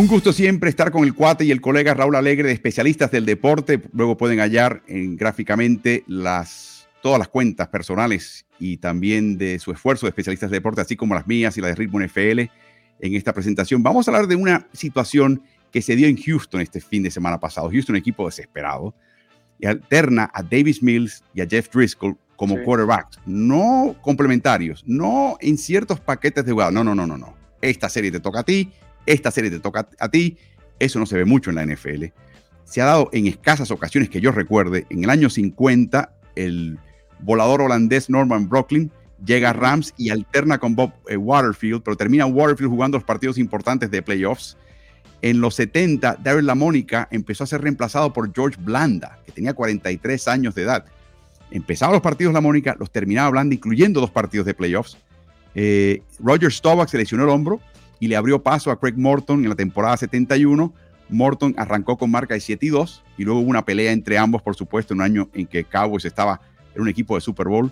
Un gusto siempre estar con el cuate y el colega Raúl Alegre de especialistas del deporte. Luego pueden hallar en, gráficamente las, todas las cuentas personales y también de su esfuerzo de especialistas de deporte, así como las mías y las de Ritmo NFL en esta presentación. Vamos a hablar de una situación que se dio en Houston este fin de semana pasado. Houston, equipo desesperado, y alterna a Davis Mills y a Jeff Driscoll como quarterbacks, no complementarios, no en ciertos paquetes de jugadas. No, no, no, no, no. Esta serie te toca a ti, esta serie te toca a ti. Eso no se ve mucho en la NFL. Se ha dado en escasas ocasiones que yo recuerde. En el año 50, el volador holandés Norman Brooklyn llega a Rams y alterna con Bob eh, Waterfield, pero termina Waterfield jugando los partidos importantes de playoffs. En los 70, Daryl LaMónica empezó a ser reemplazado por George Blanda, que tenía 43 años de edad. Empezaba los partidos LaMónica, los terminaba Blanda, incluyendo dos partidos de playoffs. Eh, Roger Staubach se lesionó el hombro y le abrió paso a Craig Morton en la temporada 71. Morton arrancó con marca de 7 y 2 y luego hubo una pelea entre ambos, por supuesto, en un año en que Cowboys estaba en un equipo de Super Bowl.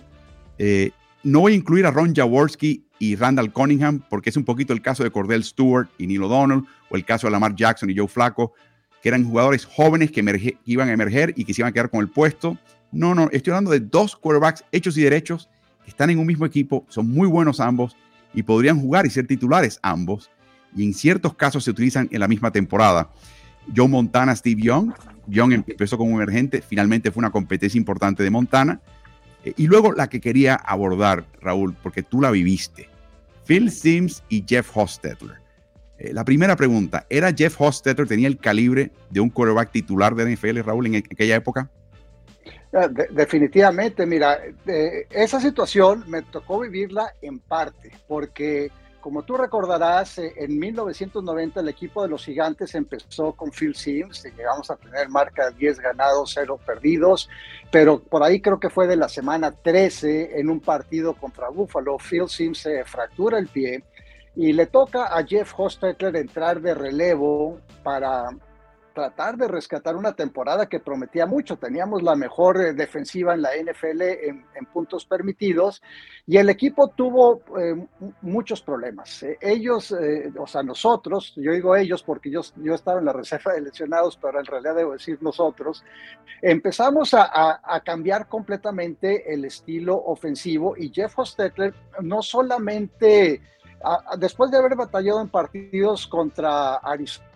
Eh, no voy a incluir a Ron Jaworski y Randall Cunningham porque es un poquito el caso de Cordell Stewart y Neil O'Donnell o el caso de Lamar Jackson y Joe Flacco, que eran jugadores jóvenes que, que iban a emerger y que se iban a quedar con el puesto. No, no, estoy hablando de dos quarterbacks hechos y derechos que están en un mismo equipo, son muy buenos ambos y podrían jugar y ser titulares ambos. Y en ciertos casos se utilizan en la misma temporada. Joe Montana, Steve Young. Young empezó como emergente, finalmente fue una competencia importante de Montana. Eh, y luego la que quería abordar, Raúl, porque tú la viviste. Phil Sims y Jeff Hostetler. Eh, la primera pregunta, ¿era Jeff Hostetler, tenía el calibre de un quarterback titular de NFL, Raúl, en aquella época? Ah, definitivamente, mira, esa situación me tocó vivirla en parte, porque como tú recordarás, eh, en 1990 el equipo de los gigantes empezó con Phil Sims, llegamos a tener marca 10 ganados, 0 perdidos, pero por ahí creo que fue de la semana 13 en un partido contra Buffalo, Phil Sims se fractura el pie y le toca a Jeff Hostetler entrar de relevo para tratar de rescatar una temporada que prometía mucho. Teníamos la mejor eh, defensiva en la NFL en, puntos permitidos y el equipo tuvo eh, muchos problemas. Eh, ellos, o sea, nosotros, yo digo ellos porque yo, yo estaba en la reserva de lesionados, pero en realidad debo decir nosotros, empezamos a, a cambiar completamente el estilo ofensivo y Jeff Hostetler no solamente... después de haber batallado en partidos contra Arizona,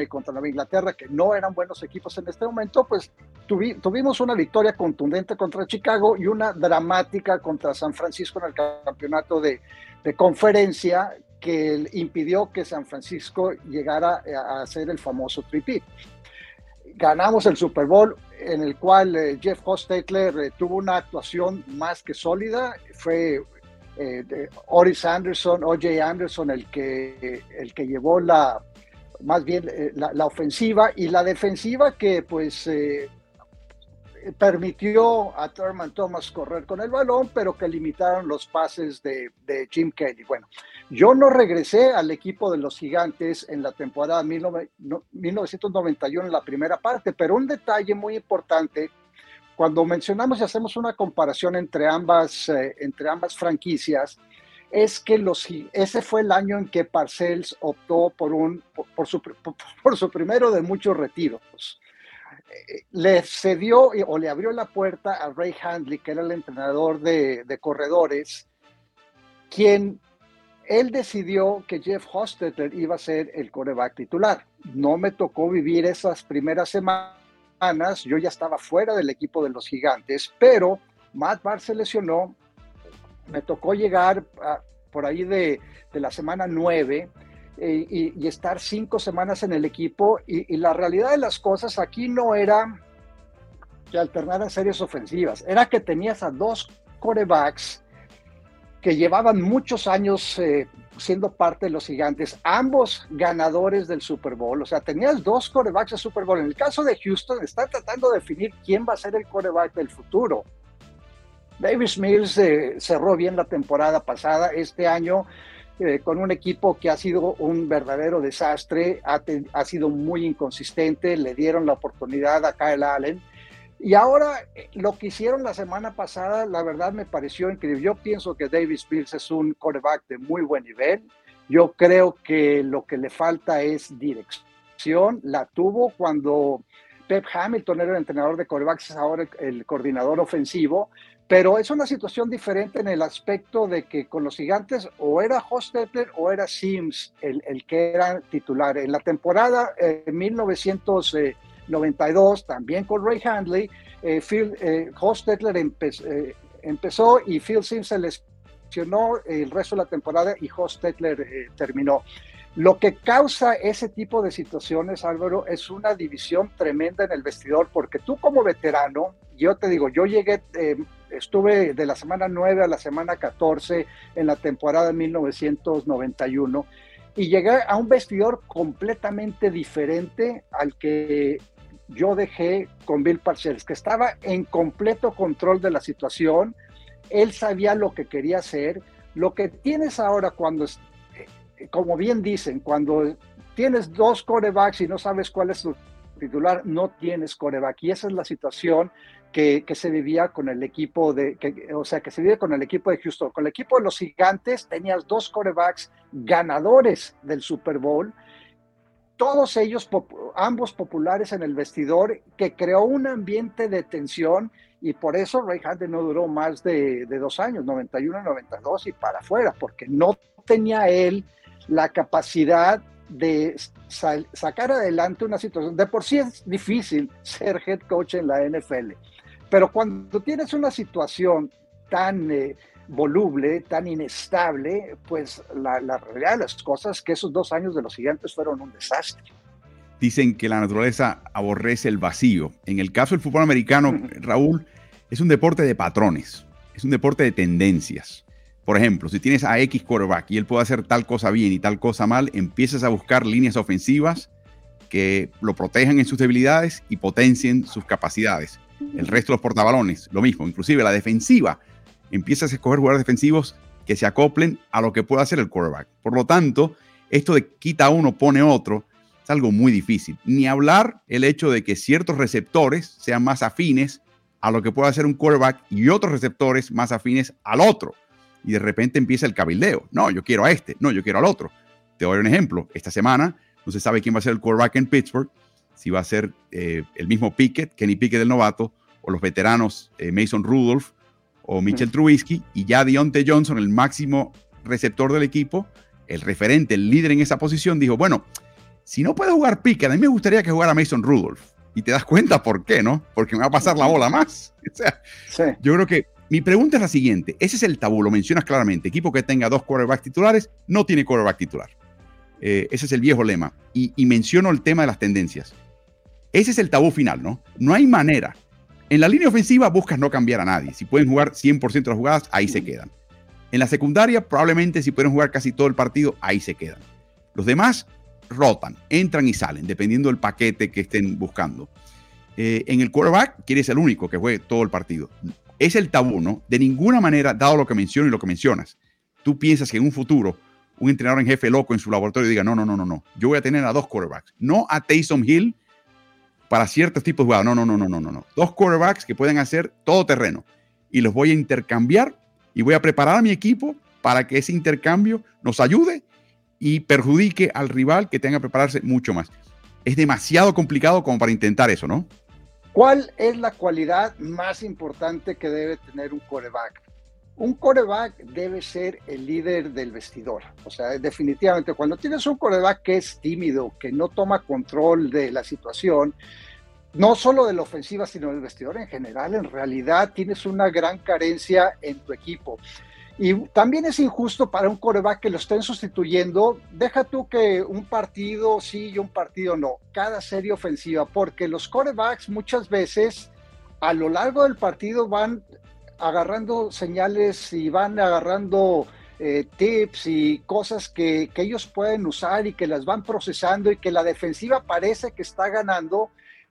y contra Nueva Inglaterra, que no eran buenos equipos en este momento, pues tuvimos una victoria contundente contra Chicago y una dramática contra San Francisco en el campeonato de, de conferencia que impidió que San Francisco llegara a hacer el famoso tripit. Ganamos el Super Bowl en el cual eh, Jeff Hostetler eh, tuvo una actuación más que sólida. Fue eh, Oris Anderson, OJ Anderson, el que, el que llevó la, más bien eh, la, ofensiva y la defensiva que pues eh, permitió a Thurman Thomas correr con el balón, pero que limitaron los pases de, Jim Kelly. Bueno, yo no regresé al equipo de los gigantes en la temporada 1991 en la primera parte, pero un detalle muy importante, cuando mencionamos y hacemos una comparación entre ambas, eh, entre ambas franquicias, es que los, ese fue el año en que Parcells optó por, un, por, su, por su primero de muchos retiros. Eh, le cedió o le abrió la puerta a Ray Handley, que era el entrenador de, corredores, quien él decidió que Jeff Hostetler iba a ser el coreback titular. No me tocó vivir esas primeras semanas, yo ya estaba fuera del equipo de los gigantes, pero Matt Barr se lesionó, me tocó llegar por ahí de, la semana 9 eh, y, estar cinco semanas en el equipo y, la realidad de las cosas aquí no era que alternaran series ofensivas, era que tenías a dos corebacks que llevaban muchos años eh, siendo parte de los gigantes, ambos ganadores del Super Bowl, o sea, tenías dos corebacks de Super Bowl. En el caso de Houston, está tratando de definir quién va a ser el coreback del futuro. Davis Mills eh, cerró bien la temporada pasada. Este año, eh, con un equipo que ha sido un verdadero desastre, ha, sido muy inconsistente. Le dieron la oportunidad a Kyle Allen. Y ahora eh, lo que hicieron la semana pasada, la verdad me pareció increíble. Yo pienso que Davis Mills es un quarterback de muy buen nivel, Yo creo que lo que le falta es dirección. La tuvo cuando Pep Hamilton era el entrenador de corebacks, ahora el, coordinador ofensivo, pero es una situación diferente en el aspecto de que con los gigantes o era Hostetler o era Sims el, el, que era titular. En la temporada eh, 1992, también con Ray Handley, eh, Phil eh, Hostetler eh, empezó y Phil Sims se lesionó el resto de la temporada y Hostetler eh, terminó. Lo que causa ese tipo de situaciones, Álvaro, es una división tremenda en el vestidor, porque tú como veterano, yo te digo, yo llegué, estuve de la semana 9 a la semana 14 en la temporada de 1991 y llegué a un vestidor completamente diferente al que yo dejé con Bill Parcells, que estaba en completo control de la situación, él sabía lo que quería hacer. Lo que tienes ahora cuando como bien dicen, cuando tienes dos corebacks y no sabes cuál es tu titular, no tienes coreback. Y esa es la situación que, se vivía con el equipo de, o sea, que se vive con el equipo de Houston. Con el equipo de los gigantes tenías dos corebacks ganadores del Super Bowl, todos ellos, ambos populares en el vestidor, que creó un ambiente de tensión y por eso Ray Handley no duró más de, de dos años, 91, 92 y para afuera, porque no tenía él la capacidad de sacar adelante una situación. De por sí es difícil ser head coach en la NFL, pero cuando tienes una situación tan eh, voluble, tan inestable, pues la, realidad de las cosas es que esos dos años de los gigantes fueron un desastre. Dicen que la naturaleza aborrece el vacío. En el caso del fútbol americano, Raúl, es un deporte de patrones, es un deporte de tendencias. Por ejemplo, si tienes a X quarterback y él puede hacer tal cosa bien y tal cosa mal, empiezas a buscar líneas ofensivas que lo protejan en sus debilidades y potencien sus capacidades. El resto de los portabalones, lo mismo, inclusive la defensiva, empiezas a escoger jugadores defensivos que se acoplen a lo que puede hacer el quarterback. Por lo tanto, esto de quita uno, pone otro, es algo muy difícil. Ni hablar el hecho de que ciertos receptores sean más afines a lo que puede hacer un quarterback y otros receptores más afines al otro y de repente empieza el cabildeo. No, yo quiero a este, no, yo quiero al otro. Te doy un ejemplo. Esta semana no se sabe quién va a ser el quarterback en Pittsburgh, si va a ser eh, el mismo Pickett, Kenny Pickett del novato, o los veteranos eh, Mason Rudolph o Mitchell Trubisky, y ya Deontay Johnson, el máximo receptor del equipo, el referente, el líder en esa posición, dijo, bueno, si no puede jugar Pickett, a mí me gustaría que jugara Mason Rudolph. Y te das cuenta por qué, ¿no? Porque me va a pasar la bola más. O sea, yo creo que mi pregunta es la siguiente. Ese es el tabú, lo mencionas claramente. Equipo que tenga dos quarterbacks titulares no tiene quarterback titular. Eh, ese es el viejo lema. Y, menciono el tema de las tendencias. Ese es el tabú final, ¿no? No hay manera. En la línea ofensiva buscas no cambiar a nadie. Si pueden jugar 100% de las jugadas, ahí se quedan. En la secundaria, probablemente si pueden jugar casi todo el partido, ahí se quedan. Los demás rotan, entran y salen, dependiendo del paquete que estén buscando. Eh, en el quarterback, quieres el único que juegue todo el partido es el tabú, ¿no? De ninguna manera, dado lo que menciono y lo que mencionas, tú piensas que en un futuro un entrenador en jefe loco en su laboratorio diga, no, no, no, no, no, yo voy a tener a dos quarterbacks, no a Taysom Hill para ciertos tipos de jugadas, no, no, no, no, no, no, dos quarterbacks que pueden hacer todo terreno y los voy a intercambiar y voy a preparar a mi equipo para que ese intercambio nos ayude y perjudique al rival que tenga que prepararse mucho más. Es demasiado complicado como para intentar eso, ¿no? ¿Cuál es la cualidad más importante que debe tener un coreback? Un coreback debe ser el líder del vestidor. O sea, definitivamente, cuando tienes un coreback que es tímido, que no toma control de la situación, no solo de la ofensiva, sino del vestidor en general, en realidad tienes una gran carencia en tu equipo. Y también es injusto para un coreback que lo estén sustituyendo. Deja tú que un partido sí y un partido no. Cada serie ofensiva, porque los corebacks muchas veces a lo largo del partido van agarrando señales y van agarrando eh, tips y cosas que, que ellos pueden usar y que las van procesando y que la defensiva parece que está ganando,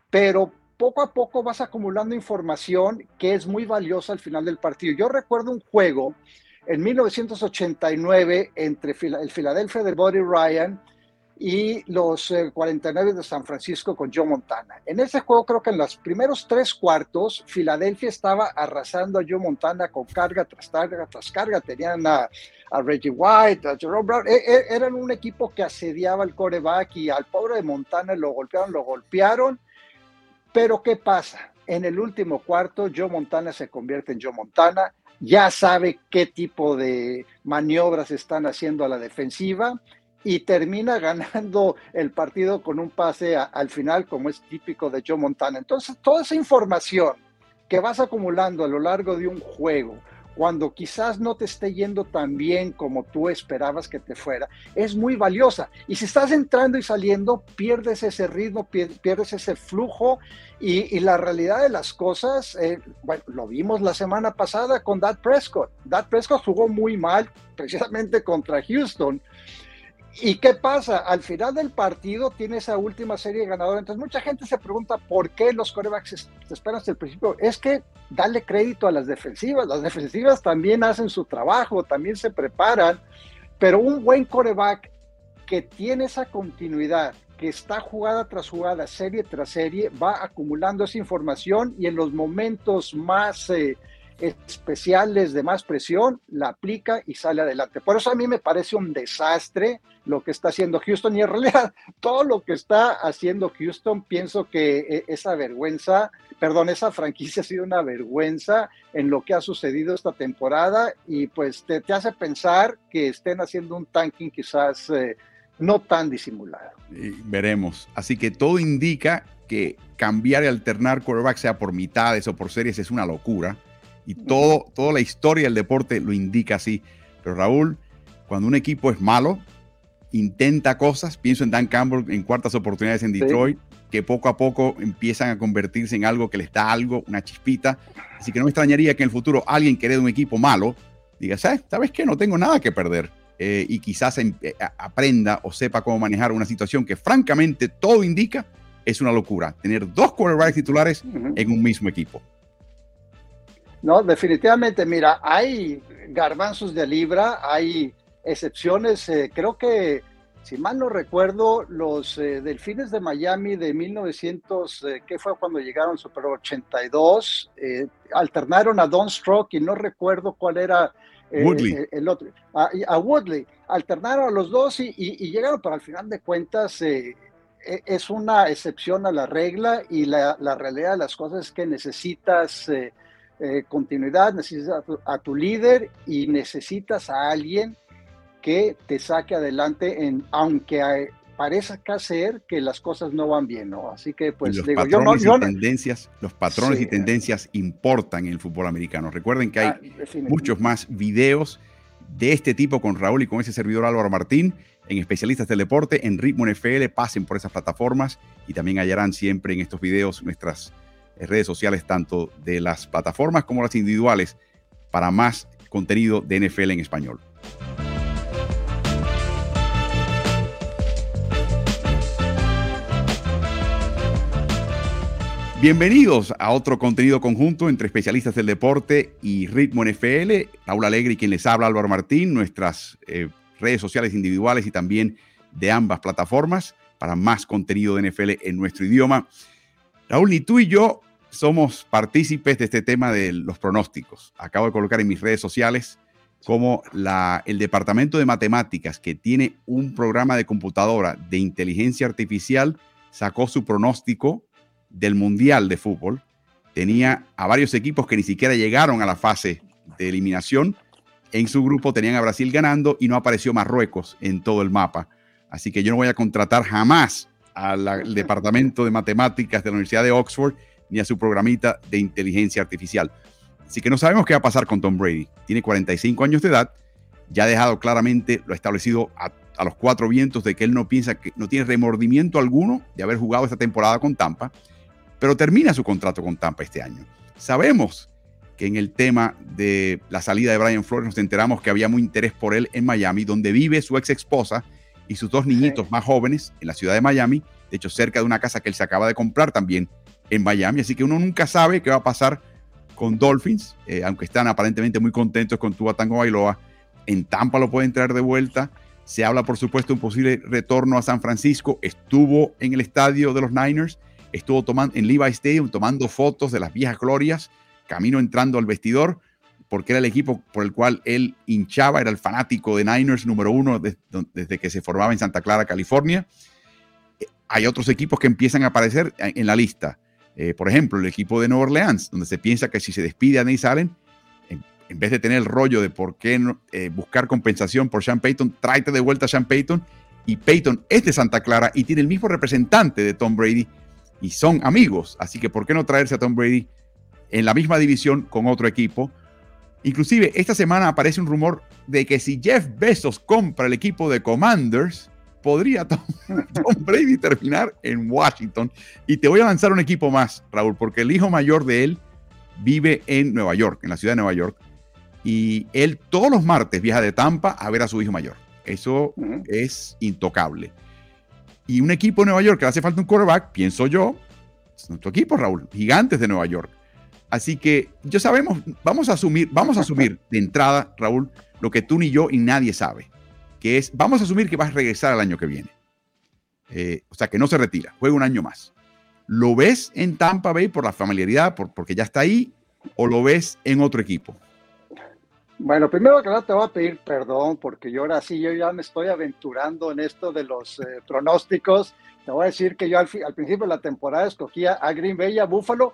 pero poco a poco vas acumulando información que es muy valiosa al final del partido. Yo recuerdo un juego en 1989 entre el Philadelphia de Buddy Ryan y los 49 de San Francisco con Joe Montana. En ese juego creo que en los primeros tres cuartos Filadelfia estaba arrasando a Joe Montana con carga tras carga tras carga. Tenían a, Reggie White, a Jerome Brown. E, e, eran un equipo que asediaba al coreback y al pobre de Montana lo golpearon, lo golpearon. Pero ¿qué pasa? En el último cuarto Joe Montana se convierte en Joe Montana. Ya sabe qué tipo de maniobras están haciendo a la defensiva y termina ganando el partido con un pase al final, como es típico de Joe Montana. Entonces, toda esa información que vas acumulando a lo largo de un juego, cuando quizás no te esté yendo tan bien como tú esperabas que te fuera, es muy valiosa. Y si estás entrando y saliendo, pierdes ese ritmo, pierdes ese flujo y, la realidad de las cosas, eh, bueno, lo vimos la semana pasada con Dad Prescott. Dad Prescott jugó muy mal precisamente contra Houston ¿Y qué pasa? Al final del partido tiene esa última serie ganadora. Entonces mucha gente se pregunta por qué los corebacks se esperan hasta el principio. Es que dale crédito a las defensivas. Las defensivas también hacen su trabajo, también se preparan. Pero un buen coreback que tiene esa continuidad, que está jugada tras jugada, serie tras serie, va acumulando esa información y en los momentos más... Eh, especiales de más presión, la aplica y sale adelante. Por eso a mí me parece un desastre lo que está haciendo Houston y en realidad todo lo que está haciendo Houston, pienso que e, esa vergüenza, perdón, esa franquicia ha sido una vergüenza en lo que ha sucedido esta temporada y pues te, hace pensar que estén haciendo un tanking quizás eh, no tan disimulado. veremos. Así que todo indica que cambiar y alternar quarterback, sea por mitades o por series, es una locura y todo, toda la historia del deporte lo indica así. Pero Raúl, cuando un equipo es malo, intenta cosas, pienso en Dan Campbell en cuartas oportunidades en Detroit, que poco a poco empiezan a convertirse en algo que les da algo, una chispita. Así que no me extrañaría que en el futuro alguien que herede un equipo malo diga, ¿sabes qué? No tengo nada que perder. Eh, y quizás em, eh, aprenda o sepa cómo manejar una situación que francamente todo indica es una locura. Tener dos quarterbacks titulares en un mismo equipo. No, definitivamente, mira, hay garbanzos de libra, hay excepciones, eh, creo que, si mal no recuerdo, los eh, Delfines de Miami de 1900, eh, ¿qué fue cuando llegaron Super 82? alternaron a Don Stroke y no recuerdo cuál era el otro, a, Woodley, alternaron a los dos y, llegaron, pero al final de cuentas e, es una excepción a la regla y la, la realidad de las cosas es que necesitas eh, continuidad, necesitas a tu, líder y necesitas a alguien que te saque adelante, en, aunque parezca ser que las cosas no van bien, ¿no? Así que, pues, los patrones y tendencias, los patrones y tendencias importan en el fútbol americano. Recuerden que hay ah, muchos más videos de este tipo con Raúl y con ese servidor Álvaro Martín en especialistas del deporte, en Ritmo NFL, pasen por esas plataformas y también hallarán siempre en estos videos nuestras redes sociales, tanto de las plataformas como las individuales, para más contenido de NFL en español. Bienvenidos a otro contenido conjunto entre especialistas del deporte y Ritmo NFL. Raúl Alegre quien les habla, Álvaro Martín, nuestras eh, redes sociales individuales y también de ambas plataformas para más contenido de NFL en nuestro idioma. Raúl, ni tú y yo somos partícipes de este tema de los pronósticos. Acabo de colocar en mis redes sociales como la, el Departamento de Matemáticas, que tiene un programa de computadora de inteligencia artificial, sacó su pronóstico del Mundial de Fútbol. Tenía a varios equipos que ni siquiera llegaron a la fase de eliminación. En su grupo tenían a Brasil ganando y no apareció Marruecos en todo el mapa. Así que yo no voy a contratar jamás al Departamento de Matemáticas de la Universidad de Oxford ni a su programita de inteligencia artificial. Así que no sabemos qué va a pasar con Tom Brady. Tiene 45 años de edad, ya ha dejado claramente lo establecido a, los cuatro vientos de que él no piensa que no tiene remordimiento alguno de haber jugado esta temporada con Tampa, pero termina su contrato con Tampa este año. Sabemos que en el tema de la salida de Brian Flores nos enteramos que había muy interés por él en Miami, donde vive su ex esposa y sus dos niñitos más jóvenes en la ciudad de Miami, de hecho cerca de una casa que él se acaba de comprar también en Miami. Así que uno nunca sabe qué va a pasar con Dolphins, eh, aunque están aparentemente muy contentos con Tua Tango Bailoa. En Tampa lo pueden traer de vuelta. Se habla, por supuesto, un posible retorno a San Francisco. Estuvo en el estadio de los Niners, estuvo tomando en Levi Stadium tomando fotos de las viejas glorias, camino entrando al vestidor, porque era el equipo por el cual él hinchaba, era el fanático de Niners número uno desde que se formaba en Santa Clara, California. Hay otros equipos que empiezan a aparecer en la lista. Eh, por ejemplo, el equipo de Nueva Orleans, donde se piensa que si se despide a Nate Allen, en, vez de tener el rollo de por qué eh, buscar compensación por Sean Payton, tráete de vuelta a Sean Payton. Y Payton es de Santa Clara y tiene el mismo representante de Tom Brady y son amigos. Así que, ¿por qué no traerse a Tom Brady en la misma división con otro equipo? Inclusive, esta semana aparece un rumor de que si Jeff Bezos compra el equipo de Commanders, podría Tom, Brady terminar en Washington. Y te voy a lanzar un equipo más, Raúl, porque el hijo mayor de él vive en Nueva York, en la ciudad de Nueva York. Y él todos los martes viaja de Tampa a ver a su hijo mayor. Eso es intocable. Y un equipo de Nueva York que le hace falta un quarterback, pienso yo, es nuestro equipo, Raúl, gigantes de Nueva York. Así que ya sabemos, vamos a asumir, vamos a asumir de entrada, Raúl, lo que tú ni yo y nadie sabe que es, vamos a asumir que vas a regresar el año que viene. Eh, o sea, que no se retira, juega un año más. ¿Lo ves en Tampa Bay por la familiaridad, por, porque ya está ahí, o lo ves en otro equipo? Bueno, primero que nada te voy a pedir perdón porque yo ahora sí, yo ya me estoy aventurando en esto de los eh, pronósticos. Te voy a decir que yo al, al, principio de la temporada escogía a Green Bay y a Buffalo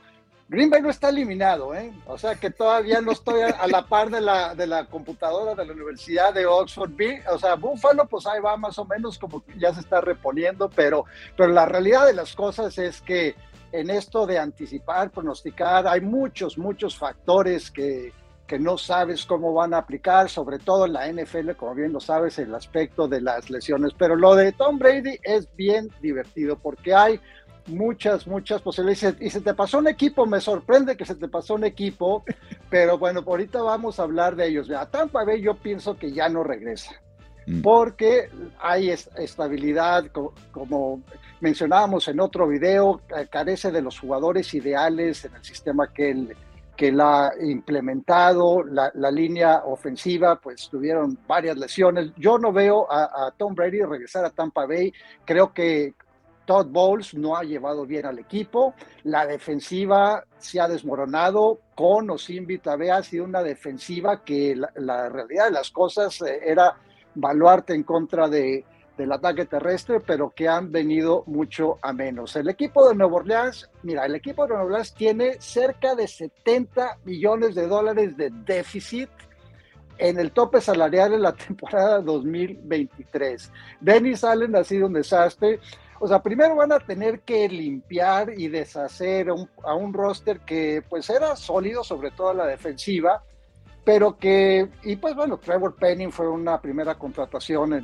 Green Bay no está eliminado, ¿eh? O sea que todavía no estoy a, la par de la, de la computadora de la Universidad de Oxford. O sea, Buffalo, pues ahí va más o menos como ya se está reponiendo, pero, pero la realidad de las cosas es que en esto de anticipar, pronosticar, hay muchos, muchos factores que, que no sabes cómo van a aplicar, sobre todo en la NFL, como bien lo sabes, el aspecto de las lesiones. Pero lo de Tom Brady es bien divertido porque hay muchas, muchas posibilidades. Y se te pasó un equipo, me sorprende que se te pasó un equipo, pero bueno, ahorita vamos a hablar de ellos. A Tampa Bay yo pienso que ya no regresa, mm. porque hay estabilidad, como mencionábamos en otro video, carece de los jugadores ideales en el sistema que él que la ha implementado, la, línea ofensiva, pues tuvieron varias lesiones. Yo no veo a, a, Tom Brady regresar a Tampa Bay. Creo que Todd Bowles no ha llevado bien al equipo, la defensiva se ha desmoronado, con o sin Vita ha sido una defensiva que la, realidad de las cosas eh, era baluarte en contra de, del ataque terrestre, pero que han venido mucho a menos. El equipo de Nueva Orleans, mira, el equipo de Nueva Orleans tiene cerca de 70 millones de dólares de déficit en el tope salarial en la temporada 2023. Dennis Allen ha sido un desastre. O sea, primero van a tener que limpiar y deshacer a un, roster que pues era sólido, sobre todo a la defensiva, pero que, y pues bueno, Trevor Penning fue una primera contratación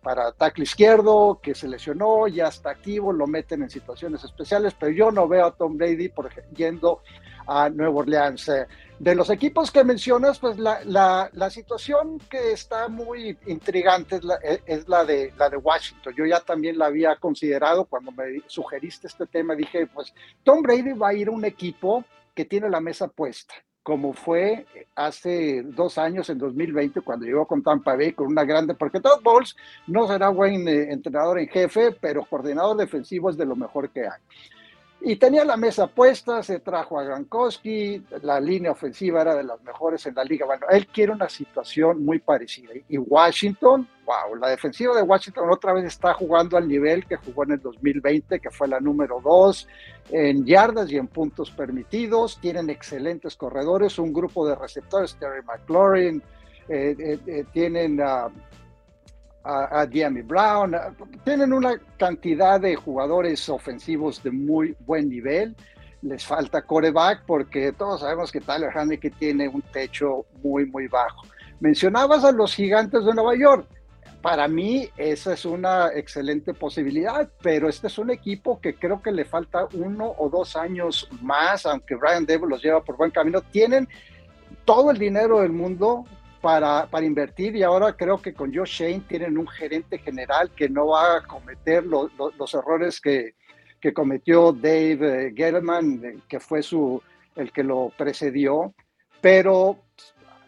para tackle izquierdo, que se lesionó, ya está activo, lo meten en situaciones especiales, pero yo no veo a Tom Brady por, yendo a Nueva Orleans. Eh, de los equipos que mencionas, pues la, la, situación que está muy intrigante es, la, es la, de, la de Washington. Yo ya también la había considerado cuando me sugeriste este tema. Dije, pues Tom Brady va a ir a un equipo que tiene la mesa puesta, como fue hace dos años, en 2020, cuando llegó con Tampa Bay, con una grande, porque Todd Bowles no será buen eh, entrenador en jefe, pero coordinador defensivo es de lo mejor que hay. Y tenía la mesa puesta, se trajo a Gronkowski, la línea ofensiva era de las mejores en la liga. Bueno, él quiere una situación muy parecida. Y Washington, wow, la defensiva de Washington otra vez está jugando al nivel que jugó en el 2020, que fue la número dos en yardas y en puntos permitidos. Tienen excelentes corredores, un grupo de receptores, Terry McLaurin, eh, eh, eh, tienen a a, Brown, tienen una cantidad de jugadores ofensivos de muy buen nivel. Les falta coreback porque todos sabemos que Tyler Haneke tiene un techo muy, muy bajo. Mencionabas a los gigantes de Nueva York. Para mí esa es una excelente posibilidad, pero este es un equipo que creo que le falta uno o dos años más, aunque Brian Devil los lleva por buen camino. Tienen todo el dinero del mundo para, para, invertir y ahora creo que con Josh Shane tienen un gerente general que no va a cometer los errores que, que, cometió Dave eh, Gettleman, eh, que fue su, el que lo precedió, pero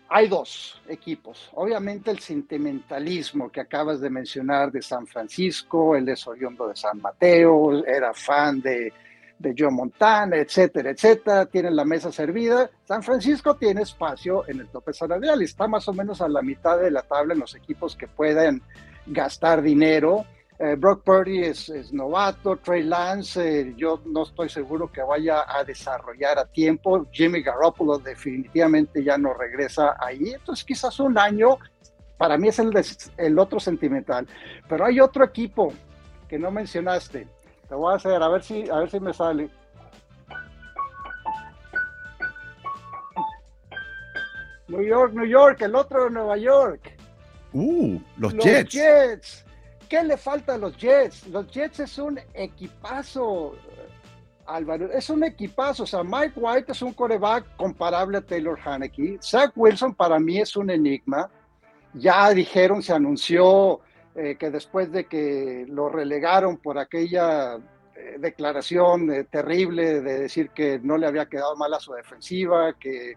hay dos equipos. Obviamente el sentimentalismo que acabas de mencionar de San Francisco, el es de San Mateo, era fan de, de Joe Montana, etcétera, etcétera. Tienen la mesa servida. San Francisco tiene espacio en el tope salarial está más o menos a la mitad de la tabla en los equipos que pueden gastar dinero eh, Brock Purdy es, novato, Trey Lance, eh, yo no estoy seguro que vaya a desarrollar a tiempo. Jimmy Garoppolo definitivamente ya no regresa ahí, entonces quizás un año, para mí es el otro sentimental. Pero hay otro equipo que no mencionaste. Te voy a hacer, a ver si, a ver si me sale. New York, New York, el otro de Nueva York. Uh, los, los Jets. Jets. ¿Qué le falta a los Jets? Los Jets es un equipazo, Álvaro. Es un equipazo. O sea, Mike White es un coreback comparable a Taylor Haneke. Zach Wilson para mí es un enigma. Ya dijeron, se anunció eh, que después de que lo relegaron por aquella eh, declaración eh, terrible de decir que no le había quedado mal a su defensiva, que,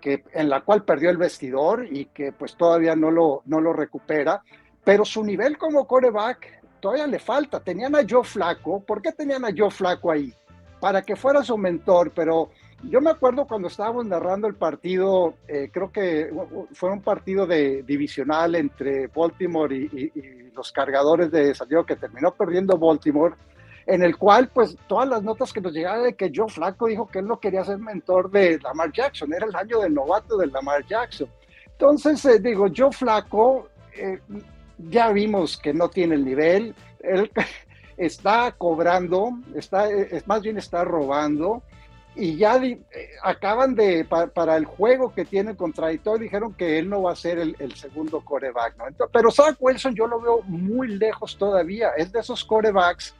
que, en la cual perdió el vestidor y que pues todavía no lo, no lo recupera pero su nivel como coreback todavía le falta. Tenían a Joe Flaco. ¿Por qué tenían a Joe Flaco ahí? Para que fuera su mentor, pero yo me acuerdo cuando estábamos narrando el partido, eh, creo que fue un partido de divisional entre Baltimore y, los cargadores de San Diego que terminó perdiendo Baltimore, en el cual pues todas las notas que nos llegaban de que Joe Flaco dijo que él no quería ser mentor de Lamar Jackson, era el año del novato de Lamar Jackson. Entonces, eh, digo, Joe Flaco eh, ya vimos que no tiene el nivel, él está cobrando, está, es, más bien está robando, y ya eh, acaban de, para el juego que tiene contra Ito, dijeron que él no va a ser el, segundo coreback, ¿no? pero Zach Wilson yo lo veo muy lejos todavía, es de esos corebacks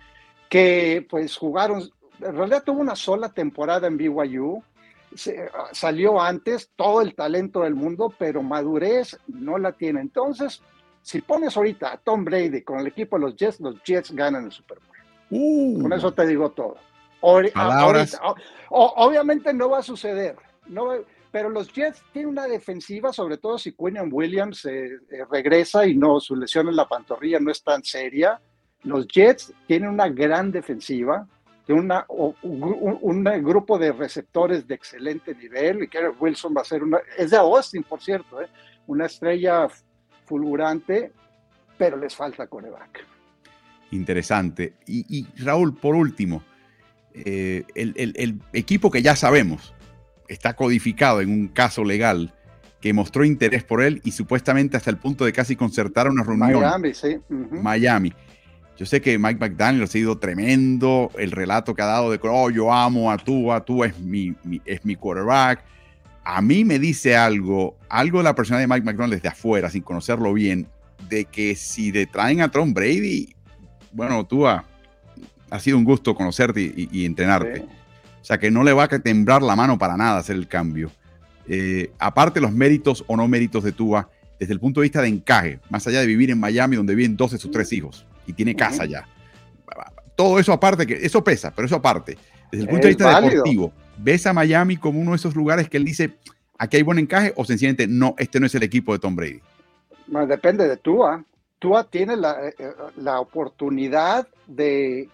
que pues jugaron, en realidad tuvo una sola temporada en BYU, salió antes, todo el talento del mundo, pero madurez no la tiene. Entonces, si pones ahorita a Tom Brady con el equipo de los Jets, los Jets ganan el Super Bowl. Uh. con eso te digo todo. Obviamente no va a suceder, no pero los Jets tienen una defensiva, sobre todo si Quinn Williams eh, eh, regresa y no, su lesión en la pantorrilla no es tan seria. Los Jets tienen una gran defensiva, tienen una, un, grupo de receptores de excelente nivel. Y que Wilson va a ser una, es de Austin, por cierto, eh, una estrella fulgurante, pero les falta coreback. Interesante. Y, Raúl, por último, eh, el, equipo que ya sabemos está codificado en un caso legal que mostró interés por él y supuestamente hasta el punto de casi concertar una reunión. Miami, sí. Miami. Yo sé que Mike McDaniel ha sido tremendo, el relato que ha dado de oh, yo amo a tú, a tú es mi, es mi quarterback a mí me dice algo, algo de la persona de Mike McDonald desde afuera, sin conocerlo bien, de que si le traen a Tom Brady, bueno, tú ha, sido un gusto conocerte y, entrenarte. O sea, que no le va a temblar la mano para nada hacer el cambio. Eh, aparte los méritos o no méritos de Tua, desde el punto de vista de encaje, más allá de vivir en Miami, donde viven dos de sus tres hijos y tiene casa ya. Todo eso aparte, que eso pesa, pero eso aparte. Desde el punto de vista deportivo, ¿ves a Miami como uno de esos lugares que él dice, aquí hay buen encaje o sencillamente no, este no es el equipo de Tom Brady? depende de Tua. Tua tiene la, eh, eh, oportunidad de,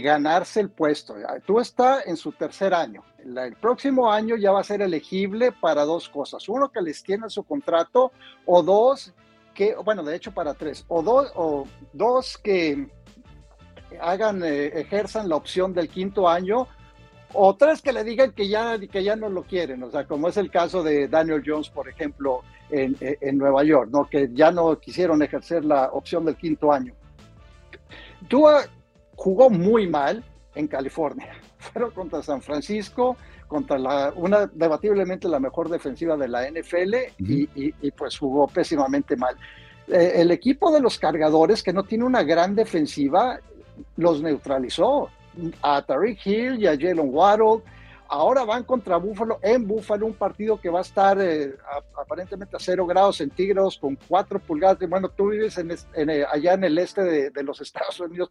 ganarse el puesto. Tua está en su tercer año. El próximo año ya va a ser elegible para dos cosas. Uno, que les tiene su contrato, o dos, que, bueno, de hecho para tres, o dos, o dos que hagan, eh, ejerzan la opción del quinto año o tres que le digan que ya, que ya no lo quieren, o sea, como es el caso de Daniel Jones, por ejemplo, en, en Nueva York, ¿no? que ya no quisieron ejercer la opción del quinto año. Tua jugó muy mal en California, fueron contra San Francisco, contra la, una debatiblemente la mejor defensiva de la NFL y, y, pues jugó pésimamente mal. Eh, el equipo de los cargadores, que no tiene una gran defensiva, los neutralizó a Tariq Hill y a Jalen Waddle. Ahora van contra Buffalo en Buffalo, un partido que va a estar eh, aparentemente a cero grados centígrados con cuatro pulgadas. Bueno, tú vives en, eh, allá en el este de, los Estados Unidos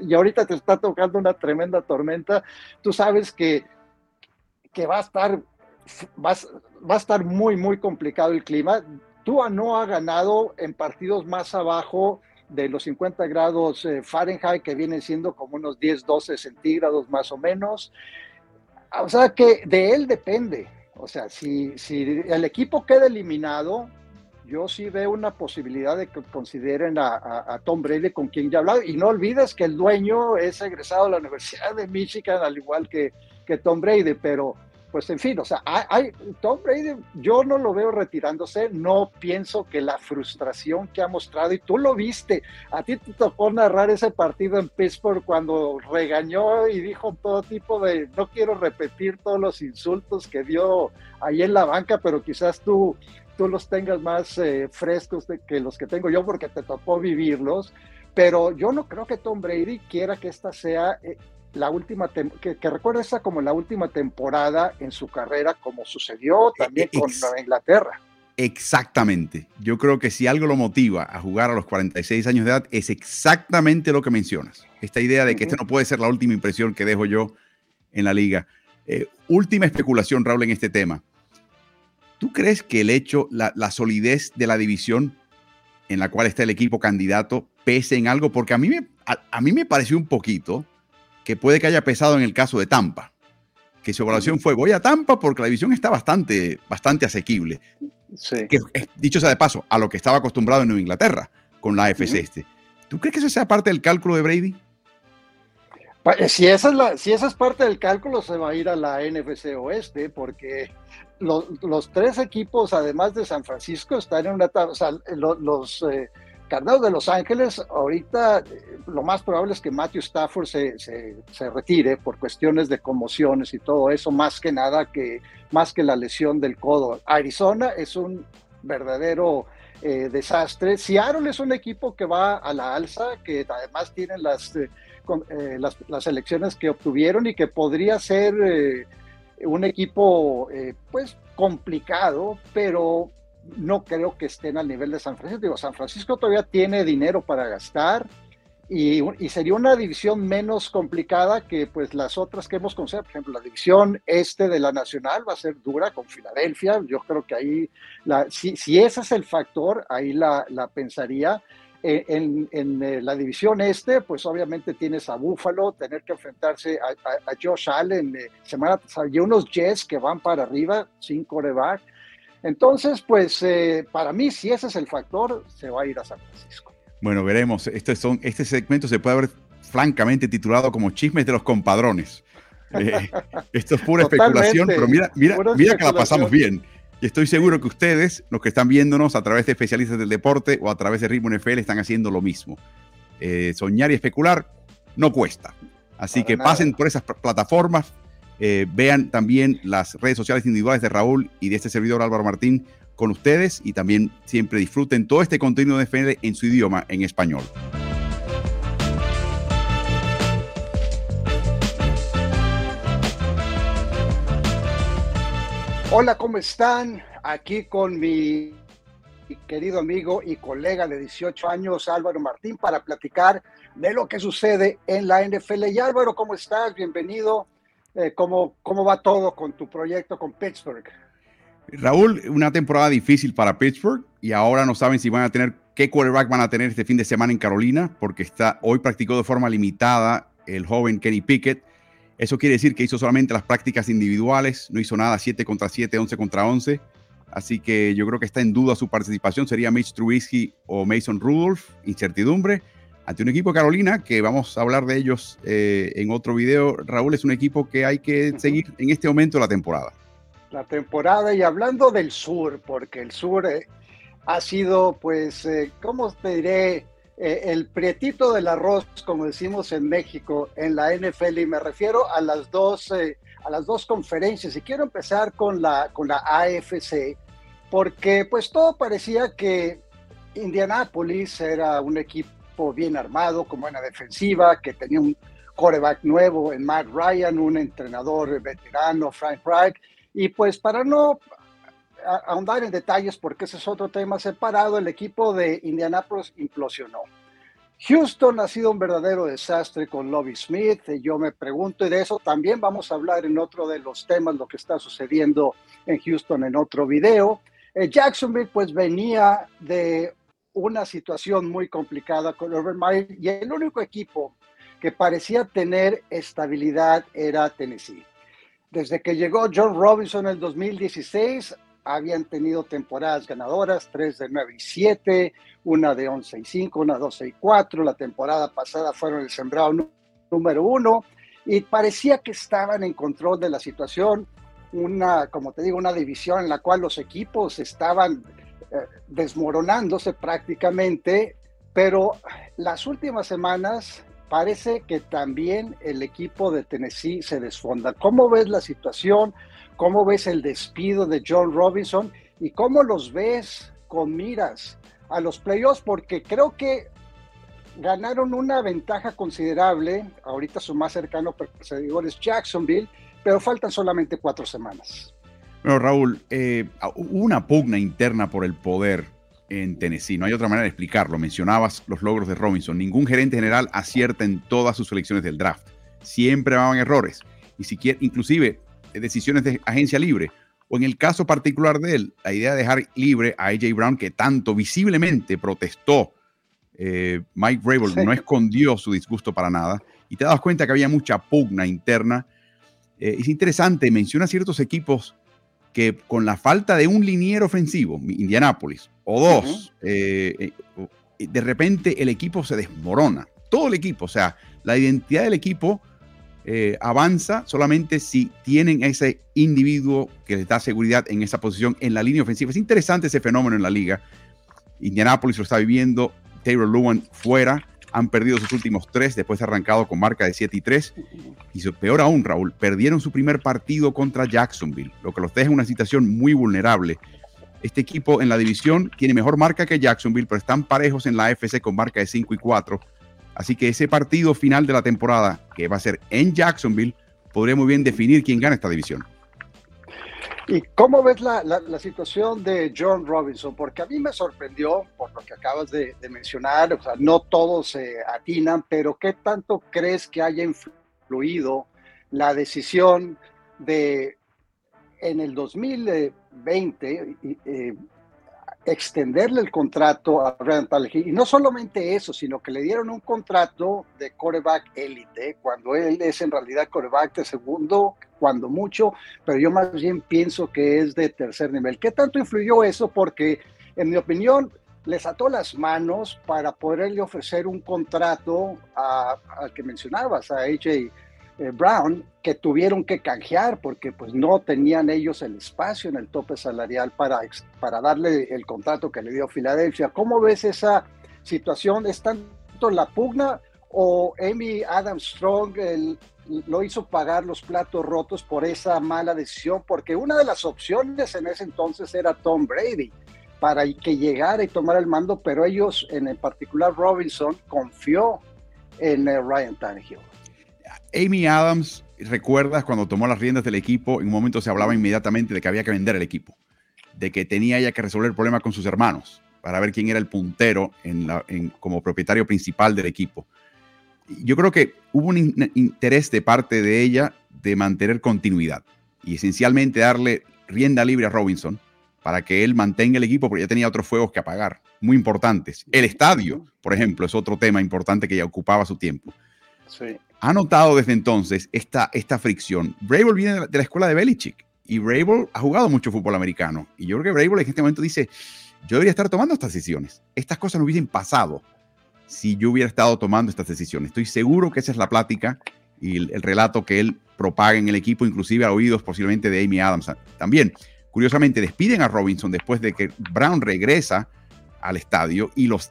y ahorita te está tocando una tremenda tormenta. Tú sabes que, que va a estar, vas, va a estar muy, muy complicado el clima. Tua no ha ganado en partidos más abajo de los 50 grados eh, Fahrenheit, que vienen siendo como unos 10, 12 centígrados más o menos. O sea que de él depende. O sea, si, si el equipo queda eliminado, yo sí veo una posibilidad de que consideren a, Tom Brady, con quien ya he hablado. Y no olvides que el dueño es egresado de la Universidad de Michigan, al igual que, que Tom Brady, pero pues en fin, o sea, hay, Tom Brady, yo no lo veo retirándose, no pienso que la frustración que ha mostrado, y tú lo viste, a ti te tocó narrar ese partido en Pittsburgh cuando regañó y dijo todo tipo de, no quiero repetir todos los insultos que dio ahí en la banca, pero quizás tú, tú los tengas más eh, frescos que los que tengo yo porque te tocó vivirlos, pero yo no creo que Tom Brady quiera que esta sea... Eh, la última, que, que recuerda esa como la última temporada en su carrera, como sucedió también con Inglaterra. Exactamente. Yo creo que si algo lo motiva a jugar a los 46 años de edad, es exactamente lo que mencionas. Esta idea de que esta no puede ser la última impresión que dejo yo en la liga. Eh, última especulación, Raúl, en este tema. ¿Tú crees que el hecho, la, solidez de la división en la cual está el equipo candidato, pese en algo? Porque a mí me, a mí me pareció un poquito que puede que haya pesado en el caso de Tampa, que su evaluación fue voy a Tampa porque la división está bastante, bastante asequible. Que, dicho sea de paso, a lo que estaba acostumbrado en Nueva Inglaterra con la AFC este. ¿Tú crees que eso sea parte del cálculo de Brady? Eh, si esa, es la, si esa es parte del cálculo, se va a ir a la NFC Oeste, porque los, tres equipos, además de San Francisco, están en una... O sea, los, eh, Carneros de Los Ángeles, ahorita eh, lo más probable es que Matthew Stafford se, se, retire por cuestiones de conmociones y todo eso, más que nada que, más que la lesión del codo. Arizona es un verdadero eh, desastre. Seattle es un equipo que va a la alza, que además tienen las, eh, las, las, elecciones que obtuvieron y que podría ser un equipo pues complicado, pero no creo que estén al nivel de San Francisco. Digo, San Francisco todavía tiene dinero para gastar y, sería una división menos complicada que pues las otras que hemos conocido. Por ejemplo, la división este de la Nacional va a ser dura con Filadelfia. Yo creo que ahí, la, si, ese es el factor, ahí la, pensaría. Eh, en, eh, la división este, pues obviamente tienes a Buffalo, tener que enfrentarse a, Josh Allen, eh, semana, hay unos Jets que van para arriba, sin coreback. Entonces, pues eh, para mí, si ese es el factor, se va a ir a San Francisco. Bueno, veremos. Este, son, este segmento se puede haber francamente titulado como Chismes de los Compadrones. Eh, esto es pura especulación, pero mira, mira, mira que la pasamos bien. Y estoy seguro que ustedes, los que están viéndonos a través de especialistas del deporte o a través de Ritmo NFL, están haciendo lo mismo. Eh, soñar y especular no cuesta. Así que pasen por esas plataformas, eh, vean también las redes sociales individuales de Raúl y de este servidor Álvaro Martín con ustedes y también siempre disfruten todo este contenido de FNL en su idioma, en español. Hola, ¿cómo están? Aquí con mi querido amigo y colega de 18 años, Álvaro Martín, para platicar de lo que sucede en la NFL. Y Álvaro, ¿cómo estás? Bienvenido eh, ¿cómo, ¿cómo va todo con tu proyecto con Pittsburgh? Raúl, una temporada difícil para Pittsburgh y ahora no saben si van a tener, qué quarterback van a tener este fin de semana en Carolina, porque está, hoy practicó de forma limitada el joven Kenny Pickett. Eso quiere decir que hizo solamente las prácticas individuales, no hizo nada 7 contra 7, 11 contra 11. Así que yo creo que está en duda su participación. Sería Mitch Trubisky o Mason Rudolph, incertidumbre ante un equipo de Carolina, que vamos a hablar de ellos eh, en otro video. Raúl es un equipo que hay que seguir en este momento de la temporada. La temporada y hablando del sur, porque el sur eh, ha sido, pues, eh, ¿cómo te diré? el prietito del arroz, como decimos en México, en la NFL, y me refiero a las dos, a las dos conferencias. Y quiero empezar con la, con la AFC, porque pues todo parecía que Indianapolis era un equipo bien armado, con buena defensiva, que tenía un coreback nuevo en Matt Ryan, un entrenador veterano, Frank Reich. Y pues para no ahondar en detalles, porque ese es otro tema separado, el equipo de Indianapolis implosionó. Houston ha sido un verdadero desastre con Lobby Smith. Yo me pregunto, y de eso también vamos a hablar en otro de los temas, lo que está sucediendo en Houston en otro video. Eh, Jacksonville pues venía de una situación muy complicada con Urban Meyer y el único equipo que parecía tener estabilidad era Tennessee. Desde que llegó John Robinson en el 2016, habían tenido temporadas ganadoras, 3 de 9 y 7, una de 11 y 5, una de 12 y 4. La temporada pasada fueron el sembrado número uno y parecía que estaban en control de la situación. Una, como te digo, una división en la cual los equipos estaban eh, desmoronándose prácticamente, pero las últimas semanas parece que también el equipo de Tennessee se desfonda. ¿Cómo ves la situación? ¿Cómo ves el despido de John Robinson? ¿Y cómo los ves con miras a los playoffs? Porque creo que ganaron una ventaja considerable. Ahorita su más cercano perseguidor es Jacksonville, pero faltan solamente cuatro semanas. Bueno, Raúl, eh, una pugna interna por el poder en Tennessee. No hay otra manera de explicarlo. Mencionabas los logros de Robinson. Ningún gerente general acierta en todas sus selecciones del draft. Siempre van errores. Y si quiere, inclusive decisiones de agencia libre. O en el caso particular de él, la idea de dejar libre a AJ Brown, que tanto visiblemente protestó. Eh, Mike Vrabel no escondió su disgusto para nada. Y te das cuenta que había mucha pugna interna. Eh, es interesante, menciona ciertos equipos que con la falta de un liniero ofensivo, Indianapolis, o dos, eh, de repente el equipo se desmorona. Todo el equipo, o sea, la identidad del equipo eh, avanza solamente si tienen ese individuo que les da seguridad en esa posición en la línea ofensiva. Es interesante ese fenómeno en la liga. Indianapolis lo está viviendo, Taylor Lewan fuera, han perdido sus últimos tres después de arrancado con marca de 7 y 3. Y peor aún, Raúl, perdieron su primer partido contra Jacksonville, lo que los deja en una situación muy vulnerable. Este equipo en la división tiene mejor marca que Jacksonville, pero están parejos en la AFC con marca de 5 y 4 Así que ese partido final de la temporada, que va a ser en Jacksonville, podría muy bien definir quién gana esta división. ¿Y cómo ves la, situación de John Robinson? Porque a mí me sorprendió, por lo que acabas de, mencionar, o sea, no todos se atinan, pero ¿qué tanto crees que haya influido la decisión de en el 2020 eh, extenderle el contrato a Tannehill. Y no solamente eso, sino que le dieron un contrato de coreback élite, cuando él es en realidad coreback de segundo, cuando mucho, pero yo más bien pienso que es de tercer nivel. ¿Qué tanto influyó eso? Porque, en mi opinión, les ató las manos para poderle ofrecer un contrato al que mencionabas, a AJ eh, Brown que tuvieron que canjear porque pues no tenían ellos el espacio en el tope salarial para, para darle el contrato que le dio Filadelfia. ¿Cómo ves esa situación? ¿Es tanto la pugna o Amy Adams Strong lo hizo pagar los platos rotos por esa mala decisión? Porque una de las opciones en ese entonces era Tom Brady para que llegara y tomara el mando, pero ellos, en particular Robinson, confió en eh, Ryan Tannehill. Amy Adams, recuerdas cuando tomó las riendas del equipo, en un momento se hablaba inmediatamente de que había que vender el equipo, de que tenía ella que resolver el problema con sus hermanos para ver quién era el puntero como propietario principal del equipo. Yo creo que hubo un interés de parte de ella de mantener continuidad y esencialmente darle rienda libre a Robinson para que él mantenga el equipo porque ya tenía otros fuegos que apagar, muy importantes. El estadio, por ejemplo, es otro tema importante que ya ocupaba su tiempo. Sí ha notado desde entonces esta, esta fricción. Brable viene de la, escuela de Belichick y Brable ha jugado mucho fútbol americano. Y yo creo que Brable en este momento dice, yo debería estar tomando estas decisiones. Estas cosas no hubiesen pasado si yo hubiera estado tomando estas decisiones. Estoy seguro que esa es la plática y el, relato que él propaga en el equipo, inclusive a oídos posiblemente de Amy Adams. También, curiosamente, despiden a Robinson después de que Brown regresa al estadio y los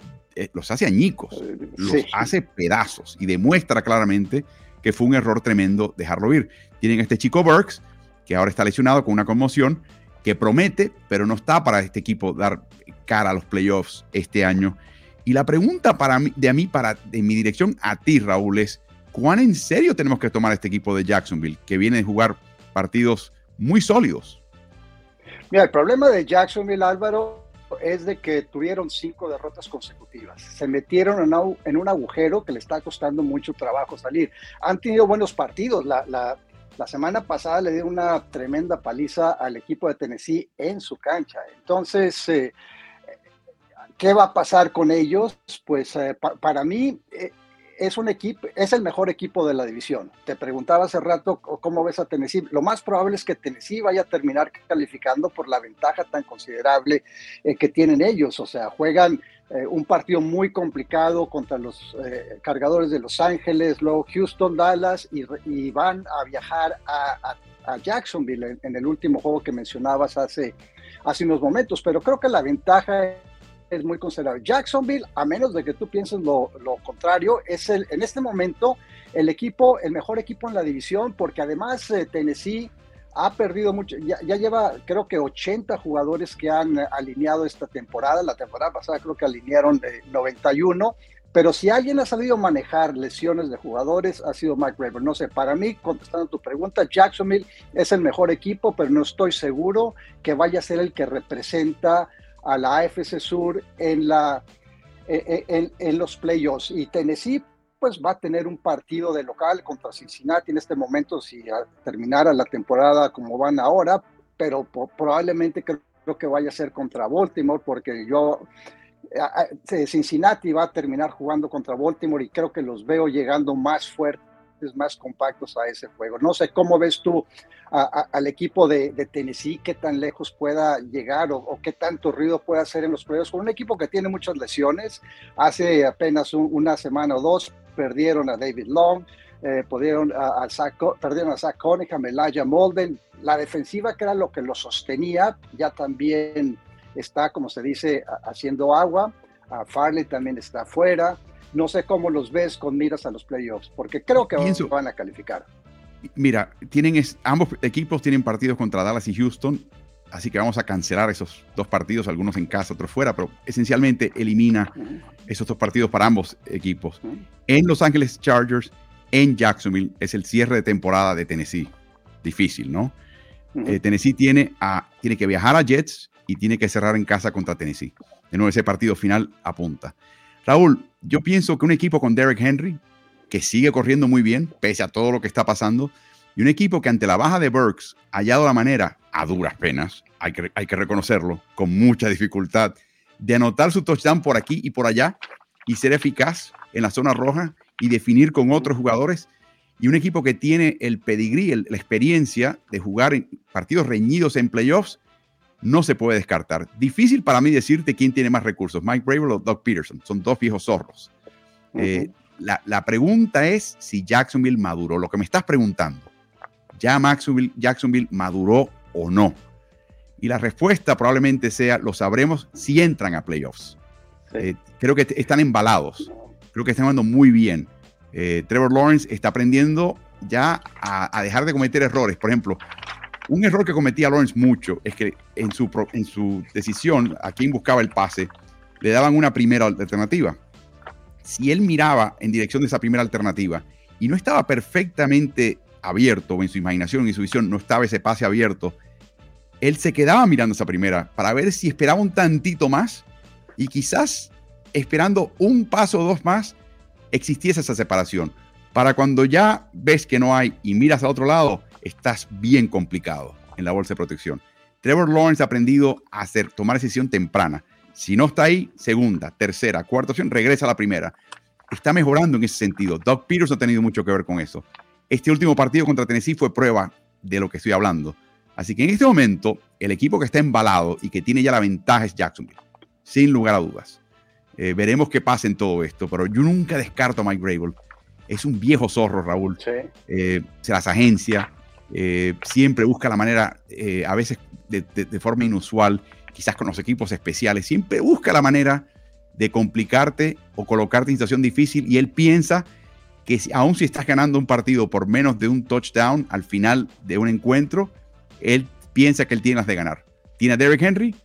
los hace añicos, los hace pedazos y demuestra claramente que fue un error tremendo dejarlo ir. Tienen a este chico Burks, que ahora está lesionado con una conmoción, que promete, pero no está para este equipo dar cara a los playoffs este año. Y la pregunta para mí, de a mí, para, de mi dirección a ti, Raúl, es ¿cuán en serio tenemos que tomar este equipo de Jacksonville, que viene de jugar partidos muy sólidos? Mira, el problema de Jacksonville, Álvaro, es de que tuvieron cinco derrotas consecutivas. Se metieron en, un agujero que le está costando mucho trabajo salir. Han tenido buenos partidos. La, la, semana pasada le dieron una tremenda paliza al equipo de Tennessee en su cancha. Entonces, eh, ¿qué va a pasar con ellos? Pues eh, para mí, eh, es un equipo, es el mejor equipo de la división. Te preguntaba hace rato cómo ves a Tennessee. Lo más probable es que Tennessee vaya a terminar calificando por la ventaja tan considerable eh, que tienen ellos. O sea, juegan eh, un partido muy complicado contra los eh, cargadores de Los Ángeles, luego Houston, Dallas y, van a viajar a, Jacksonville en, en, el último juego que mencionabas hace, hace unos momentos. Pero creo que la ventaja es muy considerable. Jacksonville, a menos de que tú pienses lo, contrario, es el, en este momento el equipo, el mejor equipo en la división, porque además eh, Tennessee ha perdido mucho, ya, lleva creo que 80 jugadores que han alineado esta temporada, la temporada pasada creo que alinearon 91, eh, pero si alguien ha sabido manejar lesiones de jugadores ha sido Mike Raver. No sé, para mí, contestando tu pregunta, Jacksonville es el mejor equipo, pero no estoy seguro que vaya a ser el que representa a la AFC Sur en, la, en, los playoffs. Y Tennessee pues va a tener un partido de local contra Cincinnati en este momento si terminara la temporada como van ahora, pero probablemente creo, que vaya a ser contra Baltimore porque yo Cincinnati va a terminar jugando contra Baltimore y creo que los veo llegando más fuertes más compactos a ese juego. No sé cómo ves tú al equipo de, Tennessee, qué tan lejos pueda llegar o, qué tanto ruido puede hacer en los playoffs con un equipo que tiene muchas lesiones. Hace apenas una semana o dos perdieron a David Long, eh, perdieron a, perdieron a Zach Cunningham, Elijah Molden. La defensiva, que era lo que lo sostenía, ya también está, como se dice, haciendo agua. A Farley también está afuera. No sé cómo los ves con miras a los playoffs, porque creo que van a calificar. Mira, tienen ambos equipos tienen partidos contra Dallas y Houston, así que vamos a cancelar esos dos partidos, algunos en casa, otros fuera, pero esencialmente elimina esos dos partidos para ambos equipos. En Los Ángeles Chargers, en Jacksonville, es el cierre de temporada de Tennessee. Difícil, ¿no? Eh, Tennessee tiene, a, tiene que viajar a Jets y tiene que cerrar en casa contra Tennessee. De nuevo, ese partido final apunta. Raúl, yo pienso que un equipo con Derek Henry, que sigue corriendo muy bien, pese a todo lo que está pasando, y un equipo que ante la baja de Burks ha hallado la manera, a duras penas, hay que, hay que reconocerlo, con mucha dificultad, de anotar su touchdown por aquí y por allá y ser eficaz en la zona roja y definir con otros jugadores. Y un equipo que tiene el pedigrí, la experiencia de jugar en partidos reñidos en playoffs no se puede descartar. Difícil para mí decirte quién tiene más recursos, Mike Bravel o Doug Peterson. Son dos viejos zorros. Eh, la, pregunta es si Jacksonville maduró. Lo que me estás preguntando, ¿ya Jacksonville, maduró o no? Y la respuesta probablemente sea, lo sabremos si entran a playoffs. Eh, creo que están embalados. Creo que están jugando muy bien. Eh, Trevor Lawrence está aprendiendo ya a, dejar de cometer errores. Por ejemplo, un error que cometía Lawrence mucho es que en su, en su decisión a quién buscaba el pase, le daban una primera alternativa. Si él miraba en dirección de esa primera alternativa y no estaba perfectamente abierto, en su imaginación, en su visión, no estaba ese pase abierto, él se quedaba mirando esa primera para ver si esperaba un tantito más y quizás esperando un paso o dos más existiese esa separación. Para cuando ya ves que no hay y miras a otro lado, estás bien complicado en la bolsa de protección. Trevor Lawrence ha aprendido a hacer, tomar decisión temprana. Si no está ahí, segunda, tercera, cuarta opción, regresa a la primera. Está mejorando en ese sentido. Doug Peters ha tenido mucho que ver con eso. Este último partido contra Tennessee fue prueba de lo que estoy hablando. Así que en este momento, el equipo que está embalado y que tiene ya la ventaja es Jacksonville, sin lugar a dudas. Eh, veremos qué pasa en todo esto, pero yo nunca descarto a Mike Grable. Es un viejo zorro, Raúl. Eh, se las agencia, eh, siempre busca la manera, eh, a veces de, forma inusual, quizás con los equipos especiales, siempre busca la manera de complicarte o colocarte en situación difícil y él piensa que si, aun si estás ganando un partido por menos de un touchdown al final de un encuentro, él piensa que él tiene las de ganar. Tiene a Derrick Henry,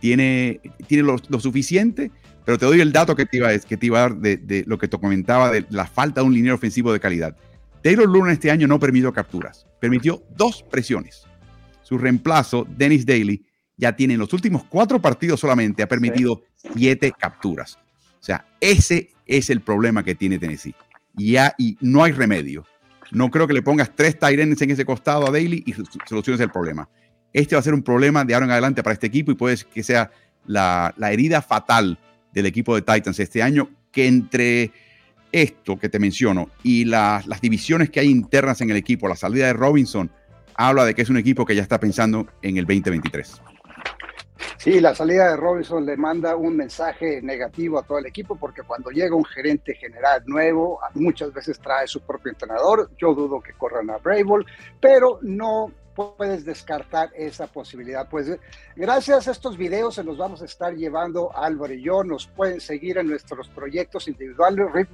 tiene, tiene lo, suficiente, pero te doy el dato que te iba, que te iba a dar de, lo que te comentaba de la falta de un liniero ofensivo de calidad. Taylor Luna este año no permitió capturas, permitió dos presiones. Su reemplazo, Dennis Daly, ya tiene en los últimos cuatro partidos solamente, ha permitido siete capturas. O sea, ese es el problema que tiene Tennessee. Y, ya, y no hay remedio. No creo que le pongas tres Tyrants en ese costado a Daly y soluciones el problema. Este va a ser un problema de ahora en adelante para este equipo y puede que sea la, herida fatal del equipo de Titans este año, que entre esto que te menciono y las divisiones que hay internas en el equipo, la salida de Robinson, habla de que es un equipo que ya está pensando en el 2023. Sí, la salida de Robinson le manda un mensaje negativo a todo el equipo porque cuando llega un gerente general nuevo, muchas veces trae su propio entrenador. Yo dudo que corran a Brable, pero no puedes descartar esa posibilidad. Pues gracias a estos videos se los vamos a estar llevando Álvaro y yo. Nos pueden seguir en nuestros proyectos individuales,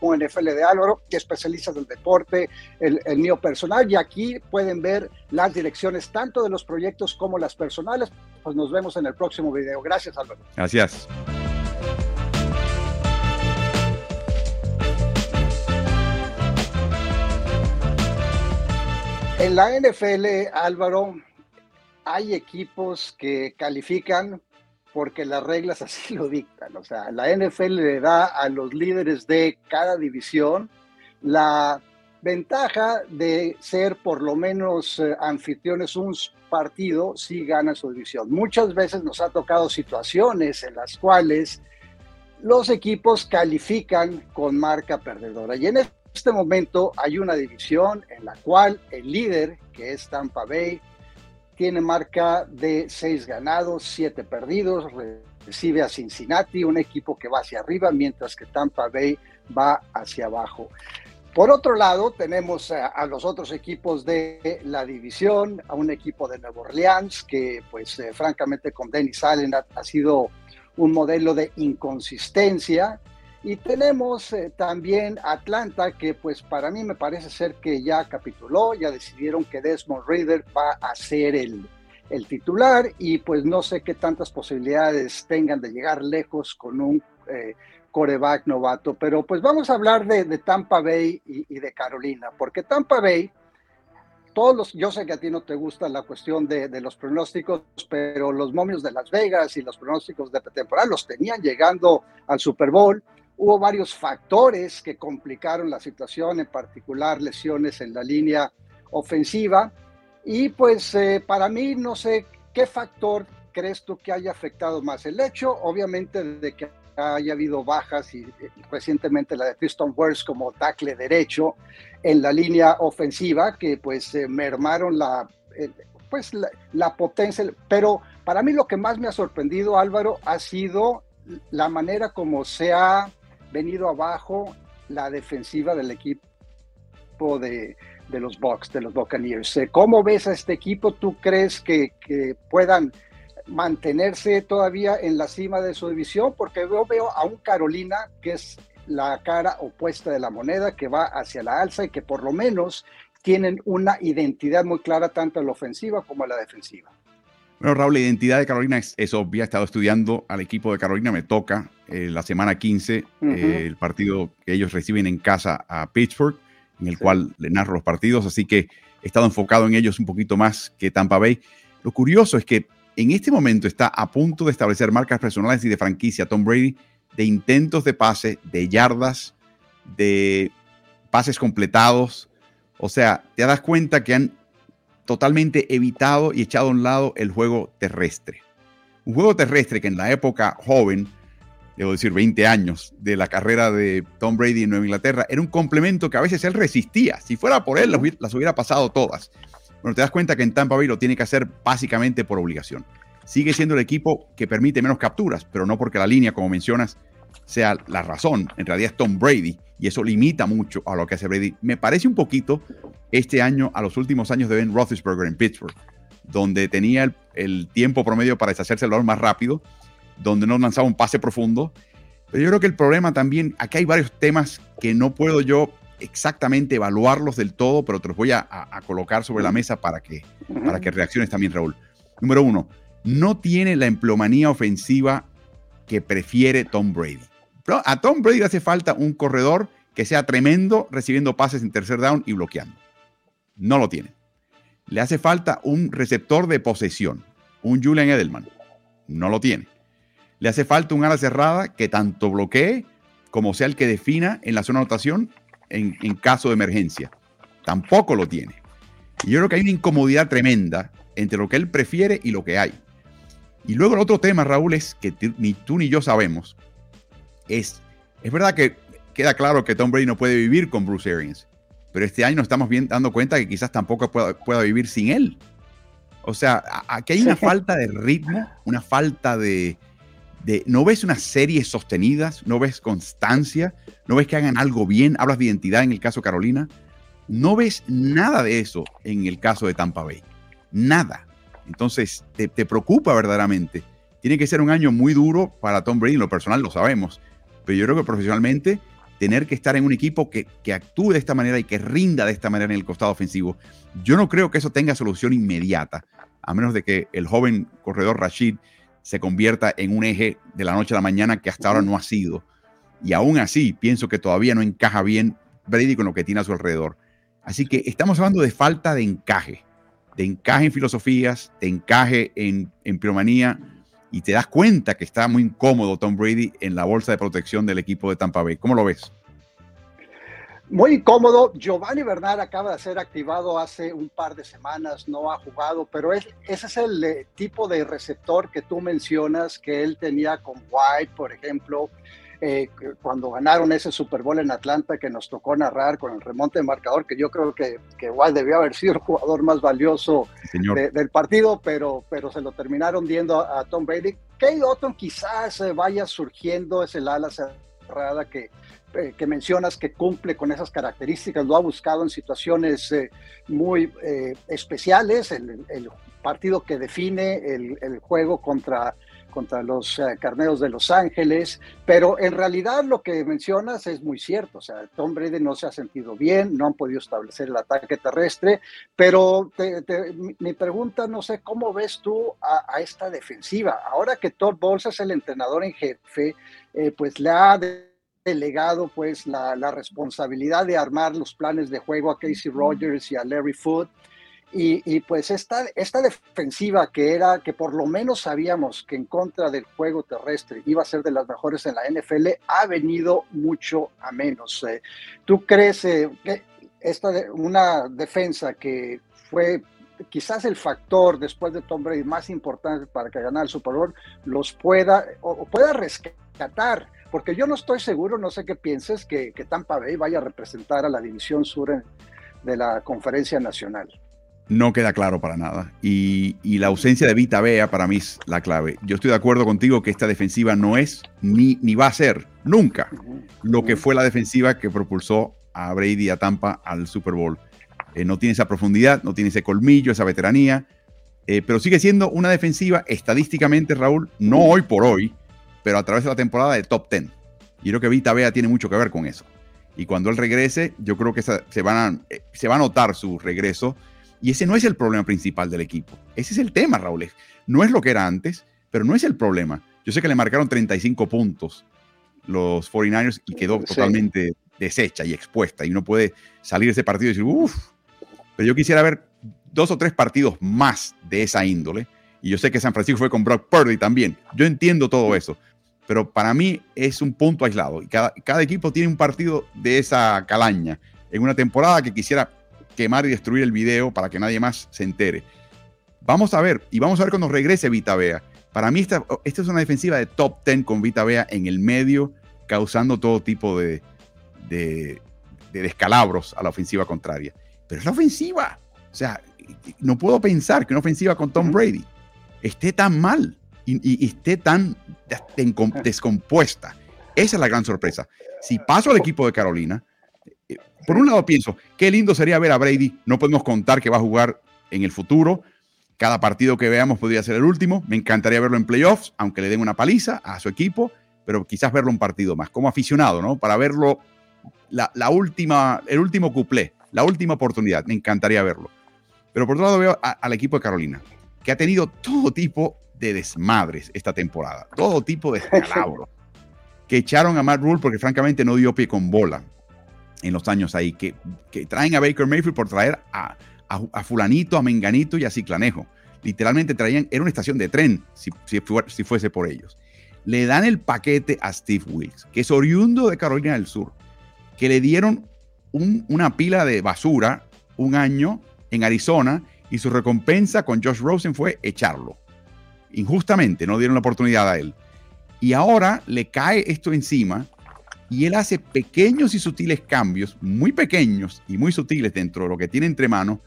NFL de Álvaro, que especializa del deporte, el, el, mío personal, y aquí pueden ver las direcciones tanto de los proyectos como las personales. Pues nos vemos en el próximo video. Gracias, Álvaro. Gracias. En la NFL, Álvaro, hay equipos que califican porque las reglas así lo dictan. O sea, la NFL le da a los líderes de cada división la ventaja de ser por lo menos eh, anfitriones un partido si gana su división. Muchas veces nos ha tocado situaciones en las cuales los equipos califican con marca perdedora. Y en este momento hay una división en la cual el líder, que es Tampa Bay, tiene marca de seis ganados, siete perdidos, recibe a Cincinnati, un equipo que va hacia arriba, mientras que Tampa Bay va hacia abajo. Por otro lado, tenemos a, los otros equipos de la división, a un equipo de Nueva Orleans que, pues, eh, francamente, con Dennis Allen ha sido un modelo de inconsistencia, y tenemos eh, también Atlanta, que pues para mí me parece ser que ya capituló, ya decidieron que Desmond Reader va a ser el, el titular y pues no sé qué tantas posibilidades tengan de llegar lejos con un eh, coreback novato. Pero pues vamos a hablar de, Tampa Bay y, de Carolina, porque Tampa Bay, todos los, yo sé que a ti no te gusta la cuestión de, de los pronósticos, pero los momios de Las Vegas y los pronósticos de temporada los tenían llegando al Super Bowl Hubo varios factores que complicaron la situación, en particular lesiones en la línea ofensiva. Y pues eh, para mí no sé qué factor crees tú que haya afectado más. El hecho, obviamente, de que haya habido bajas y, eh, recientemente la de Tristan Wirfs como tackle derecho en la línea ofensiva, que pues eh, mermaron la, pues, la, la potencia. Pero para mí lo que más me ha sorprendido, Álvaro, ha sido la manera como se ha venido abajo la defensiva del equipo de, los Bucks, de los Buccaneers. Eh, ¿Cómo ves a este equipo? ¿Tú crees que, puedan mantenerse todavía en la cima de su división? Porque yo veo a un Carolina que es la cara opuesta de la moneda, que va hacia la alza y que por lo menos tienen una identidad muy clara tanto en la ofensiva como en la defensiva. Bueno, Raúl, la identidad de Carolina es, obvia. He estado estudiando al equipo de Carolina. Me toca eh, la semana 15 eh, el partido que ellos reciben en casa a Pittsburgh, en el cual le narro los partidos. Así que he estado enfocado en ellos un poquito más que Tampa Bay. Lo curioso es que en este momento está a punto de establecer marcas personales y de franquicia Tom Brady de intentos de pase, de yardas, de pases completados. O sea, te das cuenta que han totalmente evitado y echado a un lado el juego terrestre. Un juego terrestre que en la época joven, debo decir 20 años, de la carrera de Tom Brady en Nueva Inglaterra, era un complemento que a veces él resistía. Si fuera por él, las hubiera pasado todas. Bueno, te das cuenta que en Tampa Bay lo tiene que hacer básicamente por obligación. Sigue siendo el equipo que permite menos capturas, pero no porque la línea, como mencionas, sea la razón. En realidad es Tom Brady y eso limita mucho a lo que hace Brady. Me parece un poquito este año a los últimos años de Ben Roethlisberger en Pittsburgh, donde tenía el, tiempo promedio para deshacerse el balón más rápido, donde no lanzaba un pase profundo. Pero yo creo que el problema también, aquí hay varios temas que no puedo yo exactamente evaluarlos del todo, pero te los voy a, colocar sobre la mesa para que, para que reacciones también, Raúl. Número uno, no tiene la empleomanía ofensiva que prefiere Tom Brady. A Tom Brady le hace falta un corredor que sea tremendo recibiendo pases en tercer down y bloqueando. No lo tiene. Le hace falta un receptor de posesión. un Julian Edelman. No lo tiene. Le hace falta un ala cerrada que tanto bloquee como sea el que defina en la zona de anotación en, en caso de emergencia. Tampoco lo tiene. Y yo creo que hay una incomodidad tremenda entre lo que él prefiere y lo que hay. Y luego el otro tema, Raúl, es que ni tú ni yo sabemos. Es, es verdad que queda claro que Tom Brady no puede vivir con Bruce Arians, pero este año nos estamos bien dando cuenta que quizás tampoco pueda, pueda vivir sin él. O sea, aquí hay una falta de ritmo, una falta de, de, No ves unas series sostenidas, no ves constancia, no ves que hagan algo bien, hablas de identidad en el caso de Carolina. No ves nada de eso en el caso de Tampa Bay. Nada. Entonces, te, preocupa verdaderamente. Tiene que ser un año muy duro para Tom Brady, en lo personal lo sabemos, pero yo creo que profesionalmente tener que estar en un equipo que, que, actúe de esta manera y que rinda de esta manera en el costado ofensivo, yo no creo que eso tenga solución inmediata, a menos de que el joven corredor Rashid se convierta en un eje de la noche a la mañana que hasta ahora no ha sido. Y aún así, pienso que todavía no encaja bien Brady con lo que tiene a su alrededor. Así que estamos hablando de falta de encaje de encaje en filosofías, de encaje en, en piromanía, y te das cuenta que está muy incómodo Tom Brady en la bolsa de protección del equipo de Tampa Bay. ¿Cómo lo ves? Muy incómodo. Giovanni Bernard acaba de ser activado hace un par de semanas, no ha jugado, pero es, ese es el eh, tipo de receptor que tú mencionas que él tenía con White, por ejemplo, eh, cuando ganaron ese Super Bowl en Atlanta que nos tocó narrar con el remonte de marcador, que yo creo que, que igual debió haber sido el jugador más valioso del partido, pero, pero se lo terminaron viendo a, Tom Brady. Kay Otton quizás eh, vaya surgiendo, es el ala cerrada que, eh, que mencionas que cumple con esas características, lo ha buscado en situaciones muy especiales, el, el, partido que define el, el juego contra contra los eh, carneros de Los Ángeles, pero en realidad lo que mencionas es muy cierto, o sea, Tom Brady no se ha sentido bien, no han podido establecer el ataque terrestre, pero mi pregunta, no sé, ¿cómo ves tú a, esta defensiva? Ahora que Todd Bowles es el entrenador en jefe, eh, pues le ha delegado pues la, la, responsabilidad de armar los planes de juego a Casey Rogers y a Larry Foote. Y, pues esta, esta defensiva que era, que por lo menos sabíamos que en contra del juego terrestre iba a ser de las mejores en la NFL, ha venido mucho a menos. Eh. ¿Tú crees eh, que esta una defensa que fue quizás el factor después de Tom Brady más importante para que ganara el Super Bowl los pueda o, pueda rescatar? Porque yo no estoy seguro, no sé qué pienses, que, que Tampa Bay vaya a representar a la División Sur de la Conferencia Nacional no queda claro para nada. Y, la ausencia de Vita Bea para mí es la clave. Yo estoy de acuerdo contigo que esta defensiva no es ni, ni va a ser nunca lo que fue la defensiva que propulsó a Brady y a Tampa al Super Bowl. Eh, no tiene esa profundidad, no tiene ese colmillo, esa veteranía, eh, pero sigue siendo una defensiva estadísticamente, Raúl, no hoy por hoy, pero a través de la temporada de top 10. Y creo que Vita Bea tiene mucho que ver con eso. Y cuando él regrese, yo creo que se, van eh, se va a notar su regreso y ese no es el problema principal del equipo. Ese es el tema, Raúl. No es lo que era antes, pero no es el problema. Yo sé que le marcaron 35 puntos los 49ers y quedó totalmente deshecha y expuesta. Y uno puede salir de ese partido y decir, uff, pero yo quisiera ver dos o tres partidos más de esa índole. Y yo sé que San Francisco fue con Brock Purdy también. Yo entiendo todo eso. Pero para mí es un punto aislado. Y cada, cada equipo tiene un partido de esa calaña en una temporada que quisiera quemar y destruir el video para que nadie más se entere. Vamos a ver, y vamos a ver cuando regrese Vita Vea. Para mí esta, esta es una defensiva de top 10 con Vita Vea en el medio, causando todo tipo de, de, descalabros a la ofensiva contraria. Pero es la ofensiva. O sea, no puedo pensar que una ofensiva con Tom Brady esté tan mal y, esté tan descompuesta. Esa es la gran sorpresa. Si paso al equipo de Carolina, por un lado pienso, qué lindo sería ver a Brady. No podemos contar que va a jugar en el futuro. Cada partido que veamos podría ser el último. Me encantaría verlo en playoffs, aunque le den una paliza a su equipo, pero quizás verlo un partido más, como aficionado, ¿no? Para verlo la, última, el último cuplé, la última oportunidad. Me encantaría verlo. Pero por otro lado veo al equipo de Carolina, que ha tenido todo tipo de desmadres esta temporada, todo tipo de escalabros, que echaron a Matt Rule porque francamente no dio pie con bola en los años ahí, que, traen a Baker Mayfield por traer a, fulanito, a menganito y a ciclanejo. literalmente traían, era una estación de tren, si, si, fuese por ellos. Le dan el paquete a Steve Wilkes, que es oriundo de Carolina del Sur, que le dieron una pila de basura un año en Arizona y su recompensa con Josh Rosen fue echarlo. Injustamente, no dieron la oportunidad a él. Y ahora le cae esto encima y él hace pequeños y sutiles cambios, muy pequeños y muy sutiles dentro de lo que tiene entre manos,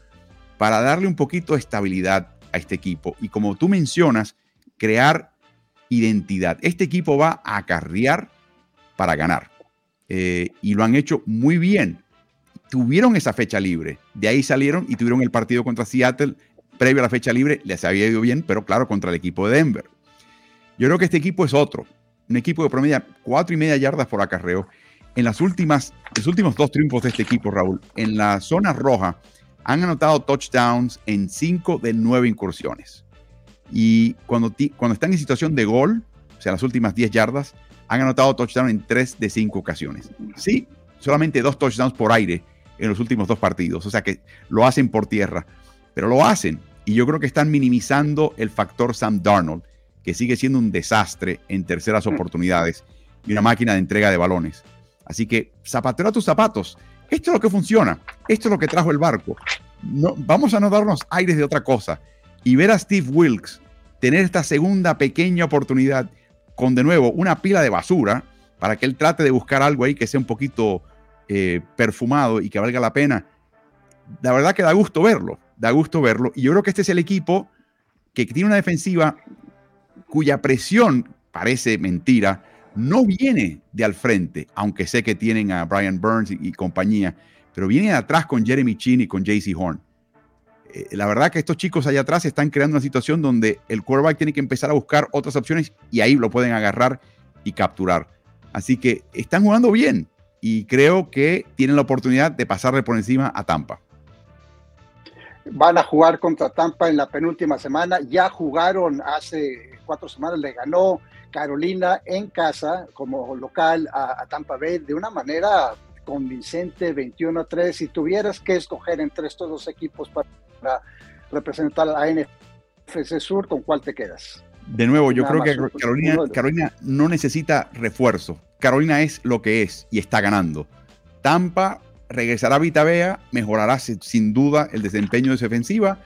para darle un poquito de estabilidad a este equipo. Y como tú mencionas, crear identidad. Este equipo va a acarrear para ganar. Eh, y lo han hecho muy bien. Tuvieron esa fecha libre. De ahí salieron y tuvieron el partido contra Seattle. Previo a la fecha libre les había ido bien, pero claro, contra el equipo de Denver. Yo creo que este equipo es otro. Un equipo de promedia cuatro y media yardas por acarreo. En las últimas, los últimos dos triunfos de este equipo, Raúl, en la zona roja, han anotado touchdowns en cinco de nueve incursiones. Y cuando, cuando están en situación de gol, o sea, las últimas 10 yardas, han anotado touchdown en tres de cinco ocasiones. Sí, solamente dos touchdowns por aire en los últimos dos partidos. O sea que lo hacen por tierra, pero lo hacen. Y yo creo que están minimizando el factor Sam Darnold, que sigue siendo un desastre en terceras mm. oportunidades y una máquina de entrega de balones. Así que zapatero a tus zapatos. Esto es lo que funciona. Esto es lo que trajo el barco. No, vamos a no darnos aires de otra cosa. Y ver a Steve Wilkes tener esta segunda pequeña oportunidad con de nuevo una pila de basura para que él trate de buscar algo ahí que sea un poquito eh, perfumado y que valga la pena. La verdad que da gusto verlo, da gusto verlo. Y yo creo que este es el equipo que tiene una defensiva cuya presión, parece mentira, no viene de al frente, aunque sé que tienen a Brian Burns y, compañía, pero viene de atrás con Jeremy Chin y con JC Horn. Eh, la verdad que estos chicos allá atrás están creando una situación donde el quarterback tiene que empezar a buscar otras opciones y ahí lo pueden agarrar y capturar. Así que están jugando bien y creo que tienen la oportunidad de pasarle por encima a Tampa. Van a jugar contra Tampa en la penúltima semana. Ya jugaron hace cuatro semanas le ganó Carolina en casa como local a, Tampa Bay de una manera convincente, 21 a 3. Si tuvieras que escoger entre estos dos equipos para, representar a NFC Sur, ¿con cuál te quedas? De nuevo, yo creo que Carolina, Carolina no necesita refuerzo. Carolina es lo que es y está ganando. Tampa regresará a Vitabea, mejorará sin duda el desempeño de su ofensiva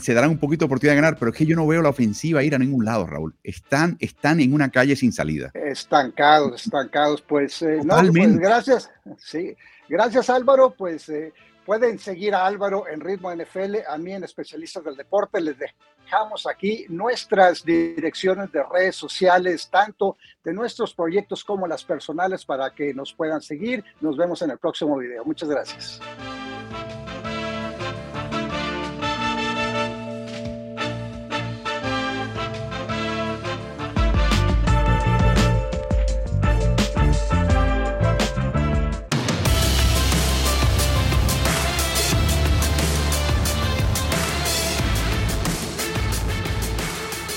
se darán un poquito de oportunidad de ganar, pero es que yo no veo la ofensiva ir a ningún lado, Raúl. Están, están en una calle sin salida. Estancados, estancados. Pues, eh, no, pues gracias. Sí, gracias Álvaro. Pues eh, pueden seguir a Álvaro en Ritmo NFL, a mí en Especialistas del Deporte. Les dejamos aquí nuestras direcciones de redes sociales, tanto de nuestros proyectos como las personales, para que nos puedan seguir. Nos vemos en el próximo video. Muchas gracias.